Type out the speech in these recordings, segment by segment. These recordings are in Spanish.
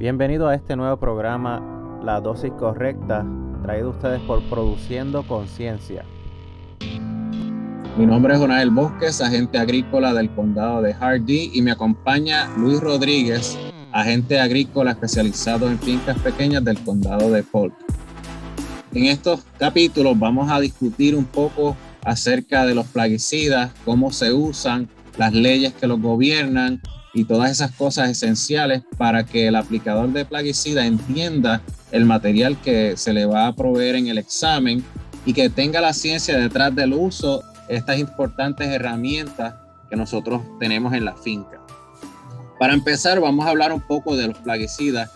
Bienvenido a este nuevo programa La dosis correcta, traído a ustedes por Produciendo Conciencia. Mi nombre es Jonael Bosques, agente agrícola del condado de Hardy, y me acompaña Luis Rodríguez, agente agrícola especializado en fincas pequeñas del condado de Polk. En estos capítulos vamos a discutir un poco acerca de los plaguicidas, cómo se usan, las leyes que los gobiernan y todas esas cosas esenciales para que el aplicador de plaguicida entienda el material que se le va a proveer en el examen y que tenga la ciencia detrás del uso estas importantes herramientas que nosotros tenemos en la finca. Para empezar, vamos a hablar un poco de los plaguicidas,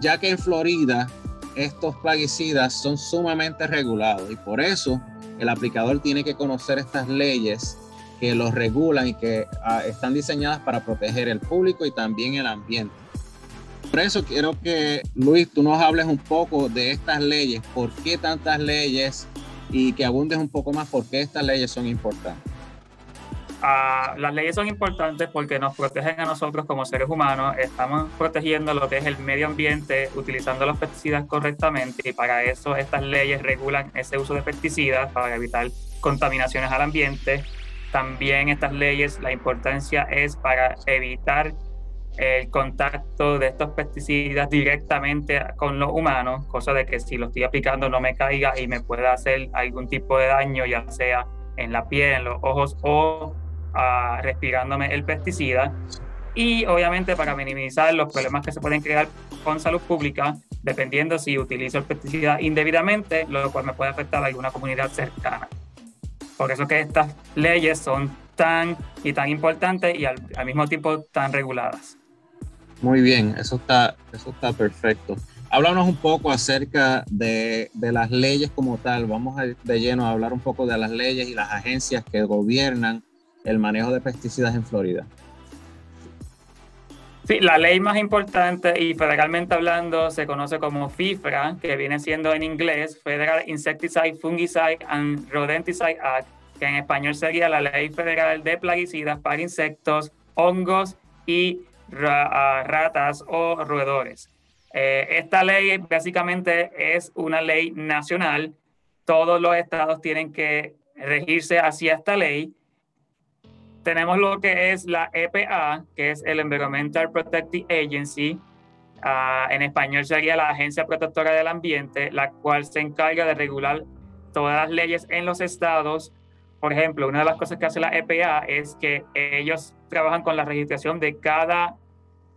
ya que en Florida estos plaguicidas son sumamente regulados y por eso el aplicador tiene que conocer estas leyes que los regulan y que ah, están diseñadas para proteger el público y también el ambiente. Por eso quiero que Luis, tú nos hables un poco de estas leyes, por qué tantas leyes y que abundes un poco más por qué estas leyes son importantes. Ah, las leyes son importantes porque nos protegen a nosotros como seres humanos, estamos protegiendo lo que es el medio ambiente utilizando los pesticidas correctamente y para eso estas leyes regulan ese uso de pesticidas para evitar contaminaciones al ambiente también estas leyes, la importancia es para evitar el contacto de estos pesticidas directamente con los humanos, cosa de que si lo estoy aplicando no me caiga y me pueda hacer algún tipo de daño, ya sea en la piel, en los ojos o uh, respirándome el pesticida. Y obviamente para minimizar los problemas que se pueden crear con salud pública, dependiendo si utilizo el pesticida indebidamente, lo cual me puede afectar a alguna comunidad cercana. Por eso que estas leyes son tan y tan importantes y al, mismo tiempo tan reguladas. Muy bien, eso está, eso está perfecto. Háblanos un poco acerca de, de, las leyes como tal. Vamos a, de lleno a hablar un poco de las leyes y las agencias que gobiernan el manejo de pesticidas en Florida. Sí, la ley más importante y federalmente hablando se conoce como FIFRA, que viene siendo en inglés Federal Insecticide, Fungicide and Rodenticide Act, que en español sería la Ley Federal de Plaguicidas para Insectos, Hongos y ah, Ratas o Roedores. Eh, esta ley básicamente es una ley nacional. Todos los estados tienen que regirse hacia esta ley tenemos lo que es la EPA, que es el Environmental Protective Agency. Ah, en español sería la Agencia Protectora del Ambiente, la cual se encarga de regular todas las leyes en los estados. Por ejemplo, una de las cosas que hace la EPA es que ellos trabajan con la registración de cada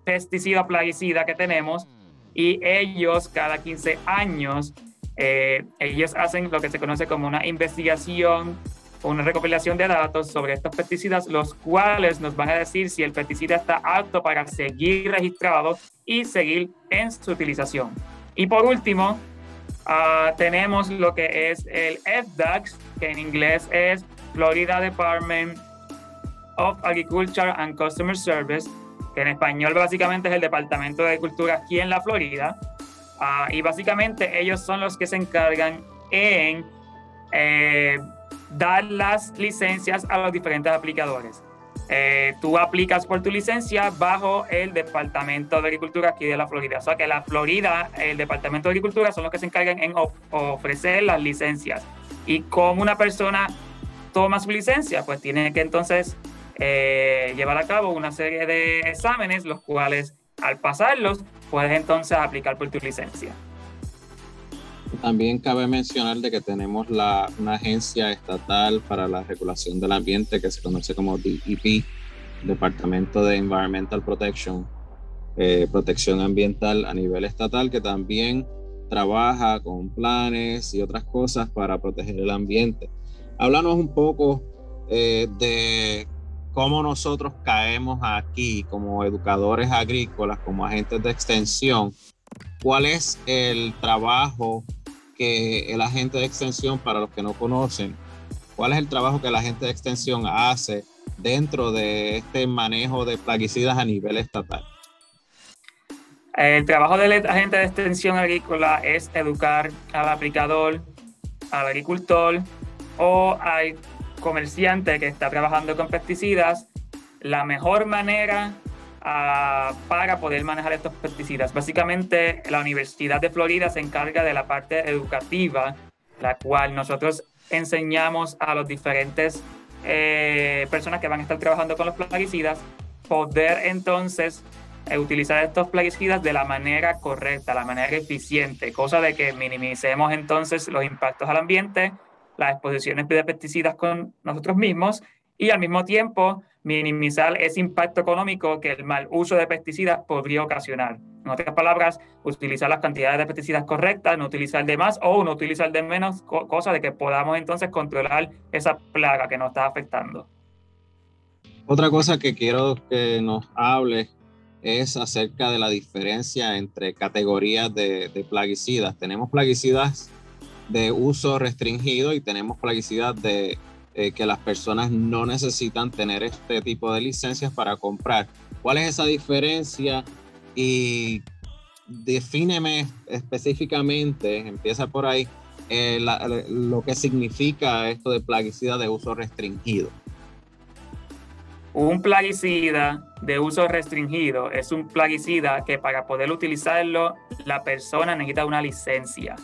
pesticida plaguicida que tenemos y ellos cada 15 años, eh, ellos hacen lo que se conoce como una investigación una recopilación de datos sobre estos pesticidas, los cuales nos van a decir si el pesticida está apto para seguir registrado y seguir en su utilización. Y por último, ah, tenemos lo que es el FDAX, que en inglés es Florida Department of Agriculture and Customer Service, que en español básicamente es el Departamento de Agricultura aquí en la Florida. Ah, y básicamente ellos son los que se encargan en eh, dar las licencias a los diferentes aplicadores. Eh, tú aplicas por tu licencia bajo el Departamento de Agricultura aquí de la Florida. O sea que la Florida, el Departamento de Agricultura son los que se encargan en ofrecer las licencias. Y como una persona toma su licencia, pues tiene que entonces eh, llevar a cabo una serie de exámenes, los cuales al pasarlos puedes entonces aplicar por tu licencia. También cabe mencionar de que tenemos la, una agencia estatal para la regulación del ambiente que se conoce como DEP, Departamento de Environmental Protection, eh, protección ambiental a nivel estatal, que también trabaja con planes y otras cosas para proteger el ambiente. Háblanos un poco eh, de cómo nosotros caemos aquí como educadores agrícolas, como agentes de extensión. ¿Cuál es el trabajo el agente de extensión, para los que no conocen, cuál es el trabajo que el agente de extensión hace dentro de este manejo de plaguicidas a nivel estatal? El trabajo del agente de extensión agrícola es educar al aplicador, al agricultor o al comerciante que está trabajando con pesticidas la mejor manera para poder manejar estos pesticidas. Básicamente, la Universidad de Florida se encarga de la parte educativa, la cual nosotros enseñamos a los diferentes eh, personas que van a estar trabajando con los plaguicidas poder entonces eh, utilizar estos plaguicidas de la manera correcta, la manera eficiente, cosa de que minimicemos entonces los impactos al ambiente, las exposiciones de pesticidas con nosotros mismos y al mismo tiempo minimizar ese impacto económico que el mal uso de pesticidas podría ocasionar. En otras palabras, utilizar las cantidades de pesticidas correctas, no utilizar de más o no utilizar de menos, cosa de que podamos entonces controlar esa plaga que nos está afectando. Otra cosa que quiero que nos hable es acerca de la diferencia entre categorías de, de plaguicidas. Tenemos plaguicidas de uso restringido y tenemos plaguicidas de eh, que las personas no necesitan tener este tipo de licencias para comprar. ¿Cuál es esa diferencia? Y defíneme específicamente, empieza por ahí, eh, lo que significa esto de plaguicida de uso restringido. Un plaguicida de uso restringido es un plaguicida que para poder utilizarlo la persona necesita una licencia.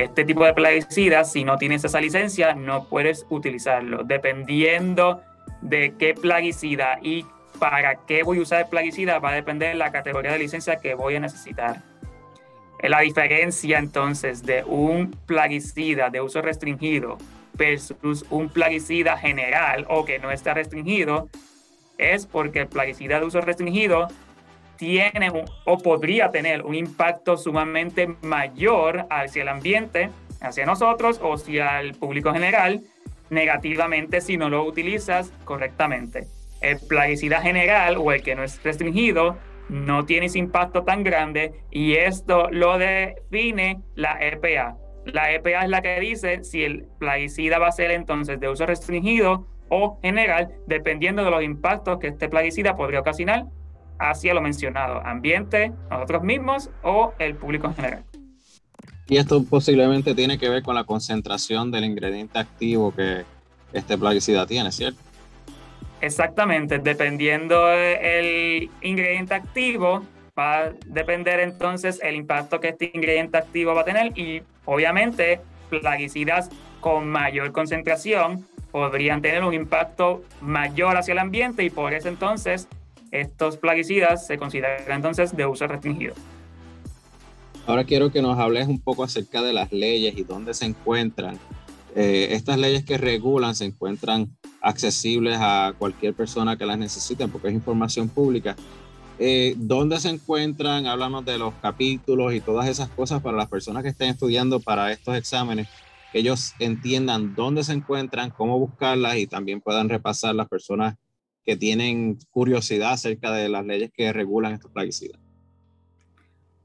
Este tipo de plaguicida, si no tienes esa licencia, no puedes utilizarlo. Dependiendo de qué plaguicida y para qué voy a usar el plaguicida, va a depender de la categoría de licencia que voy a necesitar. La diferencia entonces de un plaguicida de uso restringido versus un plaguicida general o que no está restringido es porque el plaguicida de uso restringido tiene o podría tener un impacto sumamente mayor hacia el ambiente, hacia nosotros o hacia el público general, negativamente si no lo utilizas correctamente. El plaguicida general o el que no es restringido no tiene ese impacto tan grande y esto lo define la EPA. La EPA es la que dice si el plaguicida va a ser entonces de uso restringido o general, dependiendo de los impactos que este plaguicida podría ocasionar hacia lo mencionado, ambiente, nosotros mismos o el público en general. Y esto posiblemente tiene que ver con la concentración del ingrediente activo que este plaguicida tiene, ¿cierto? Exactamente, dependiendo del ingrediente activo, va a depender entonces el impacto que este ingrediente activo va a tener y obviamente plaguicidas con mayor concentración podrían tener un impacto mayor hacia el ambiente y por eso entonces estos plaguicidas se consideran entonces de uso restringido. Ahora quiero que nos hables un poco acerca de las leyes y dónde se encuentran. Eh, estas leyes que regulan se encuentran accesibles a cualquier persona que las necesite porque es información pública. Eh, ¿Dónde se encuentran? Háblanos de los capítulos y todas esas cosas para las personas que estén estudiando para estos exámenes, que ellos entiendan dónde se encuentran, cómo buscarlas y también puedan repasar las personas que tienen curiosidad acerca de las leyes que regulan estos plaguicidas.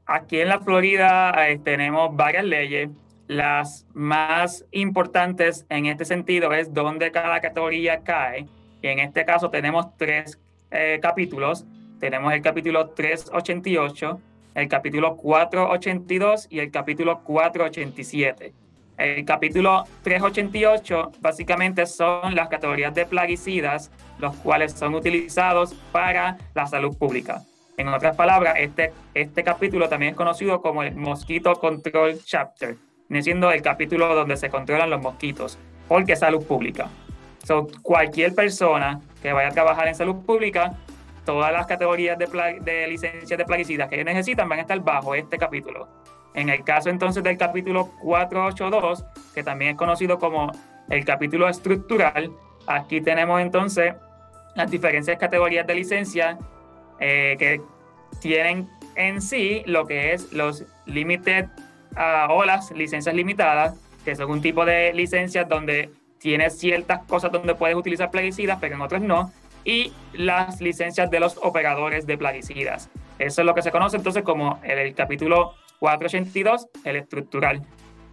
Aquí en la Florida eh, tenemos varias leyes. Las más importantes en este sentido es dónde cada categoría cae. Y en este caso tenemos tres eh, capítulos. Tenemos el capítulo 388, el capítulo 482 y el capítulo 487. El capítulo 388 básicamente son las categorías de plaguicidas, los cuales son utilizados para la salud pública. En otras palabras, este, este capítulo también es conocido como el Mosquito Control Chapter, siendo el capítulo donde se controlan los mosquitos, porque salud pública. So, cualquier persona que vaya a trabajar en salud pública, todas las categorías de, de licencias de plaguicidas que necesitan van a estar bajo este capítulo. En el caso entonces del capítulo 482, que también es conocido como el capítulo estructural, aquí tenemos entonces las diferentes categorías de licencia eh, que tienen en sí lo que es los limited uh, o las licencias limitadas, que son un tipo de licencias donde tienes ciertas cosas donde puedes utilizar plaguicidas, pero en otras no, y las licencias de los operadores de plaguicidas. Eso es lo que se conoce entonces como el capítulo 482, el estructural.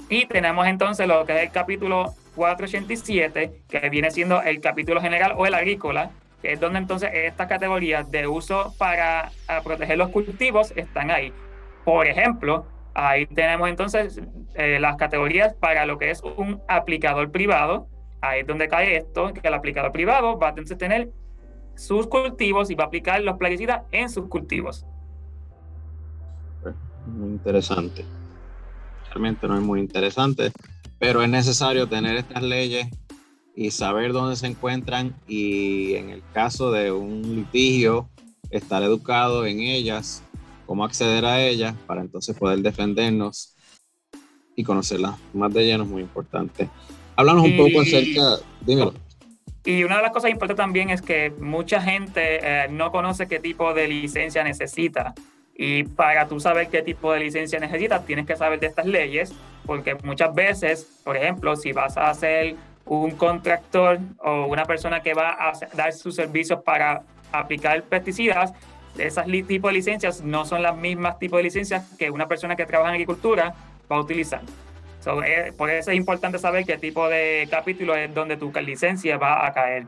Y tenemos entonces lo que es el capítulo 487, que viene siendo el capítulo general o el agrícola, que es donde entonces estas categorías de uso para proteger los cultivos están ahí. Por ejemplo, ahí tenemos entonces eh, las categorías para lo que es un aplicador privado. Ahí es donde cae esto, que el aplicador privado va a tener sus cultivos y va a aplicar los plaguicidas en sus cultivos. Muy interesante. Realmente no es muy interesante, pero es necesario tener estas leyes y saber dónde se encuentran y en el caso de un litigio, estar educado en ellas, cómo acceder a ellas para entonces poder defendernos y conocerlas más de lleno es muy importante. Háblanos un poco acerca, dímelo. Y una de las cosas importantes también es que mucha gente eh, no conoce qué tipo de licencia necesita. Y para tú saber qué tipo de licencia necesitas, tienes que saber de estas leyes, porque muchas veces, por ejemplo, si vas a hacer un contractor o una persona que va a dar sus servicios para aplicar pesticidas, esas tipos de licencias no son las mismas tipos de licencias que una persona que trabaja en agricultura va a utilizar. Eh, por eso es importante saber qué tipo de capítulo es donde tu licencia va a caer.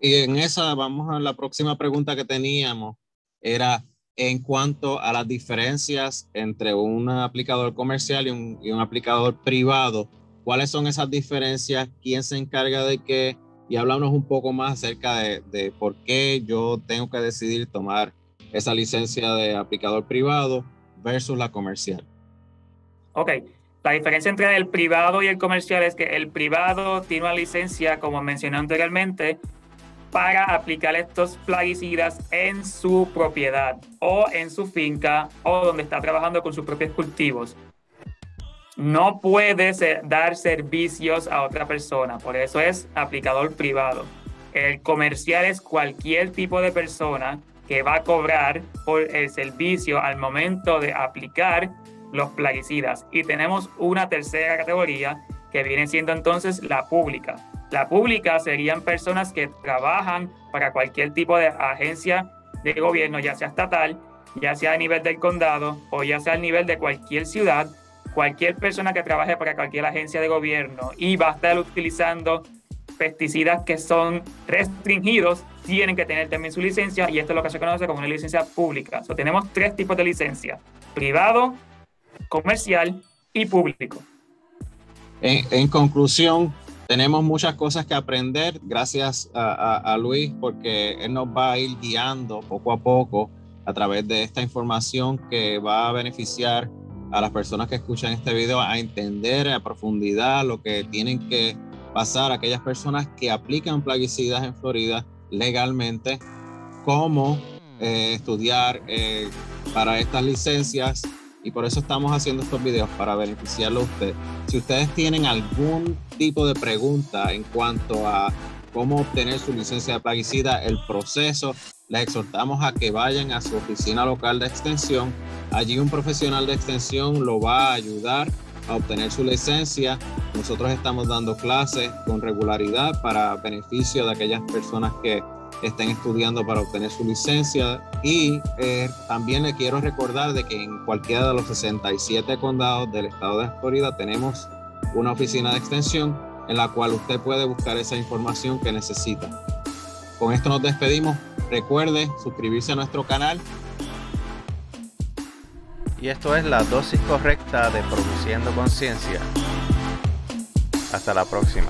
Y en esa, vamos a la próxima pregunta que teníamos, era en cuanto a las diferencias entre un aplicador comercial y un, aplicador privado cuáles son esas diferencias, quién se encarga de qué, y háblanos un poco más acerca de, de, por qué yo tengo que decidir tomar esa licencia de aplicador privado versus la comercial. Ok, la diferencia entre el privado y el comercial es que el privado tiene una licencia, como mencioné anteriormente, para aplicar estos plaguicidas en su propiedad o en su finca o donde está trabajando con sus propios cultivos no puede dar servicios a otra persona, por eso es aplicador privado. El comercial es cualquier tipo de persona que va a cobrar por el servicio al momento de aplicar los plaguicidas. Y tenemos una tercera categoría que viene siendo entonces la pública. La pública serían personas que trabajan para cualquier tipo de agencia de gobierno, ya sea estatal, ya sea a nivel del condado o ya sea a nivel de cualquier ciudad cualquier persona que trabaje para cualquier agencia de gobierno y va a estar utilizando pesticidas que son restringidos, tienen que tener también su licencia y esto es lo que se conoce como una licencia pública. So, tenemos tres tipos de licencia, privado, comercial y público. En, en conclusión, tenemos muchas cosas que aprender gracias a, Luis porque él nos va a ir guiando poco a poco a través de esta información que va a beneficiar a las personas que escuchan este video a entender a profundidad lo que tienen que pasar aquellas personas que aplican plaguicidas en Florida legalmente, cómo eh, estudiar eh, para estas licencias y por eso estamos haciendo estos videos para beneficiarlo a usted. Si ustedes tienen algún tipo de pregunta en cuanto a cómo obtener su licencia de plaguicida, el proceso, les exhortamos a que vayan a su oficina local de extensión. Allí un profesional de extensión lo va a ayudar a obtener su licencia. Nosotros estamos dando clases con regularidad para beneficio de aquellas personas que estén estudiando para obtener su licencia. Y eh, también le quiero recordar de que en cualquiera de los 67 condados del estado de Florida tenemos una oficina de extensión en la cual usted puede buscar esa información que necesita. Con esto nos despedimos. Recuerde suscribirse a nuestro canal. Y esto es la dosis correcta de Produciendo Conciencia. Hasta la próxima.